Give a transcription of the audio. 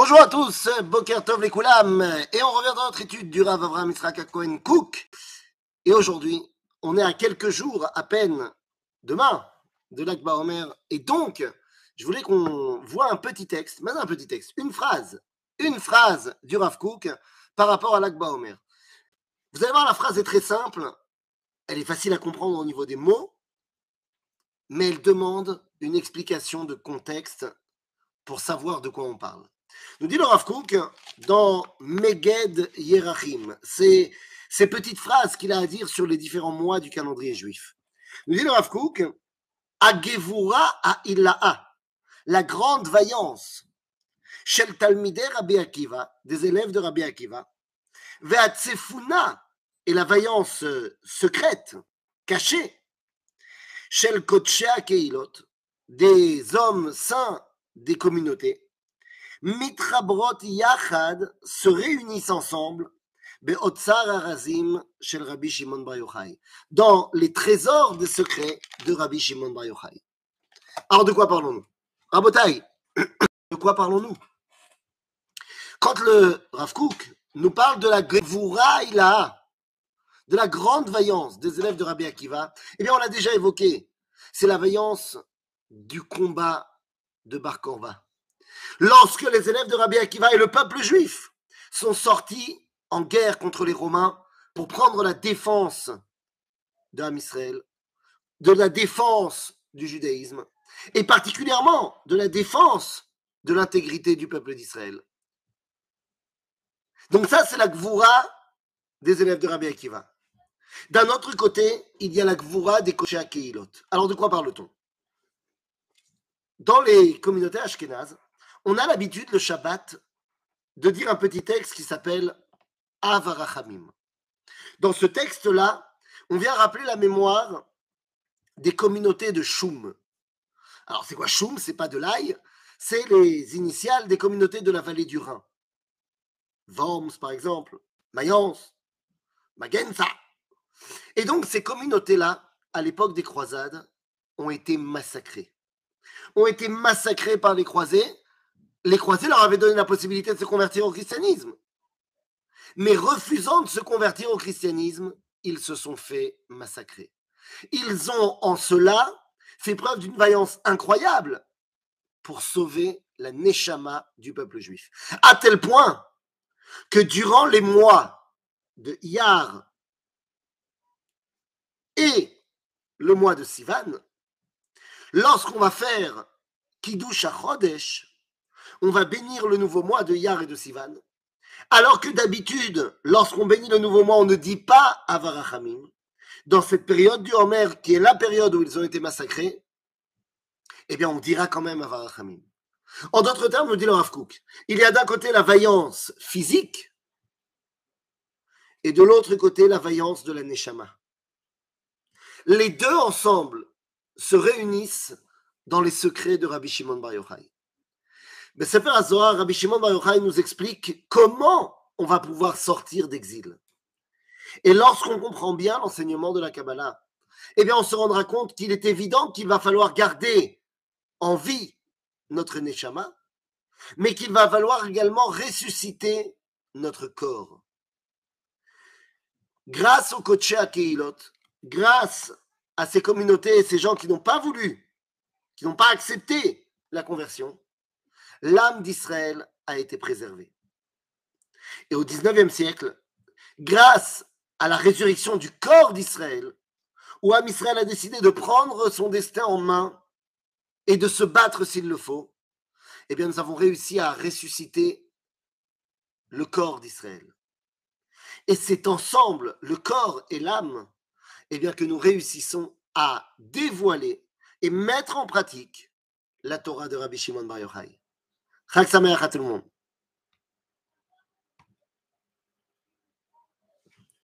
Bonjour à tous, Boker Tov les Koulam, et on revient dans notre étude du Rav Avraham Yitzhak Cohen Cook. Et aujourd'hui, on est à quelques jours à peine, demain, de l'Akba Omer. Et donc, je voulais qu'on voit un petit texte, mais un petit texte, une phrase, une phrase du Rav Cook par rapport à l'Akba Omer. Vous allez voir, la phrase est très simple, elle est facile à comprendre au niveau des mots, mais elle demande une explication de contexte pour savoir de quoi on parle. Nous dit le Rav Kook dans Meged Yerachim, c'est ces petites phrases qu'il a à dire sur les différents mois du calendrier juif. Nous dit le Rav Kook, Agevura a la grande vaillance, Shel Talmidei Rabbi Akiva, des élèves de Rabbi Akiva, Ve'atsefuna, et la vaillance secrète, cachée, Shel Kotchea Keilot, des hommes saints des communautés, Mitrabrot Yachad se réunissent ensemble dans les trésors des secrets de Rabbi Shimon Bar Yochai. Alors de quoi parlons-nous? Rabotai, de quoi parlons-nous? Quand le Rav Kook nous parle de la Gevura de la grande vaillance des élèves de Rabbi Akiva, eh bien on l'a déjà évoqué, c'est la vaillance du combat de Bar Korba lorsque les élèves de Rabbi Akiva et le peuple juif sont sortis en guerre contre les Romains pour prendre la défense d'Am Israël, de la défense du judaïsme, et particulièrement de la défense de l'intégrité du peuple d'Israël. Donc ça, c'est la gvoura des élèves de Rabbi Akiva. D'un autre côté, il y a la gvoura des Koshé Keilot. Alors de quoi parle-t-on? Dans les communautés ashkénazes, on a l'habitude le Shabbat de dire un petit texte qui s'appelle Avarachamim. Dans ce texte-là, on vient rappeler la mémoire des communautés de Choum. Alors c'est quoi Choum? C'est pas de l'ail, c'est les initiales des communautés de la vallée du Rhin. Worms par exemple, Mayence, Magenza. Et donc ces communautés-là, à l'époque des croisades, ont été massacrées. Ont été massacrées par les croisés les croisés leur avaient donné la possibilité de se convertir au christianisme. Mais refusant de se convertir au christianisme, ils se sont fait massacrer. Ils ont en cela fait preuve d'une vaillance incroyable pour sauver la Neshama du peuple juif. À tel point que durant les mois de Iyar et le mois de Sivan, lorsqu'on va faire Kiddush Chodesh, on va bénir le nouveau mois de Yar et de Sivan. Alors que d'habitude, lorsqu'on bénit le nouveau mois, on ne dit pas Avarachamim. Dans cette période du Homer, qui est la période où ils ont été massacrés, eh bien, on dira quand même Avarachamim. En d'autres termes, nous dit le Rav il y a d'un côté la vaillance physique et de l'autre côté la vaillance de la Neshama. Les deux ensemble se réunissent dans les secrets de Rabbi Shimon Bar Yochai. Mais Sefer HaZohar, Rabbi Shimon Bar Yochai nous explique comment on va pouvoir sortir d'exil. Et lorsqu'on comprend bien l'enseignement de la Kabbalah, eh bien, on se rendra compte qu'il est évident qu'il va falloir garder en vie notre Neshama, mais qu'il va falloir également ressusciter notre corps. Grâce au Koché Keilot, grâce à ces communautés et ces gens qui n'ont pas voulu, qui n'ont pas accepté la conversion, l'âme d'Israël a été préservée. Et au XIXe siècle, grâce à la résurrection du corps d'Israël, où Am Israël a décidé de prendre son destin en main et de se battre s'il le faut, eh bien nous avons réussi à ressusciter le corps d'Israël. Et c'est ensemble, le corps et l'âme, eh bien que nous réussissons à dévoiler et mettre en pratique la Torah de Rabbi Shimon Bar Yochai. خاك سمايا خاتر المهم.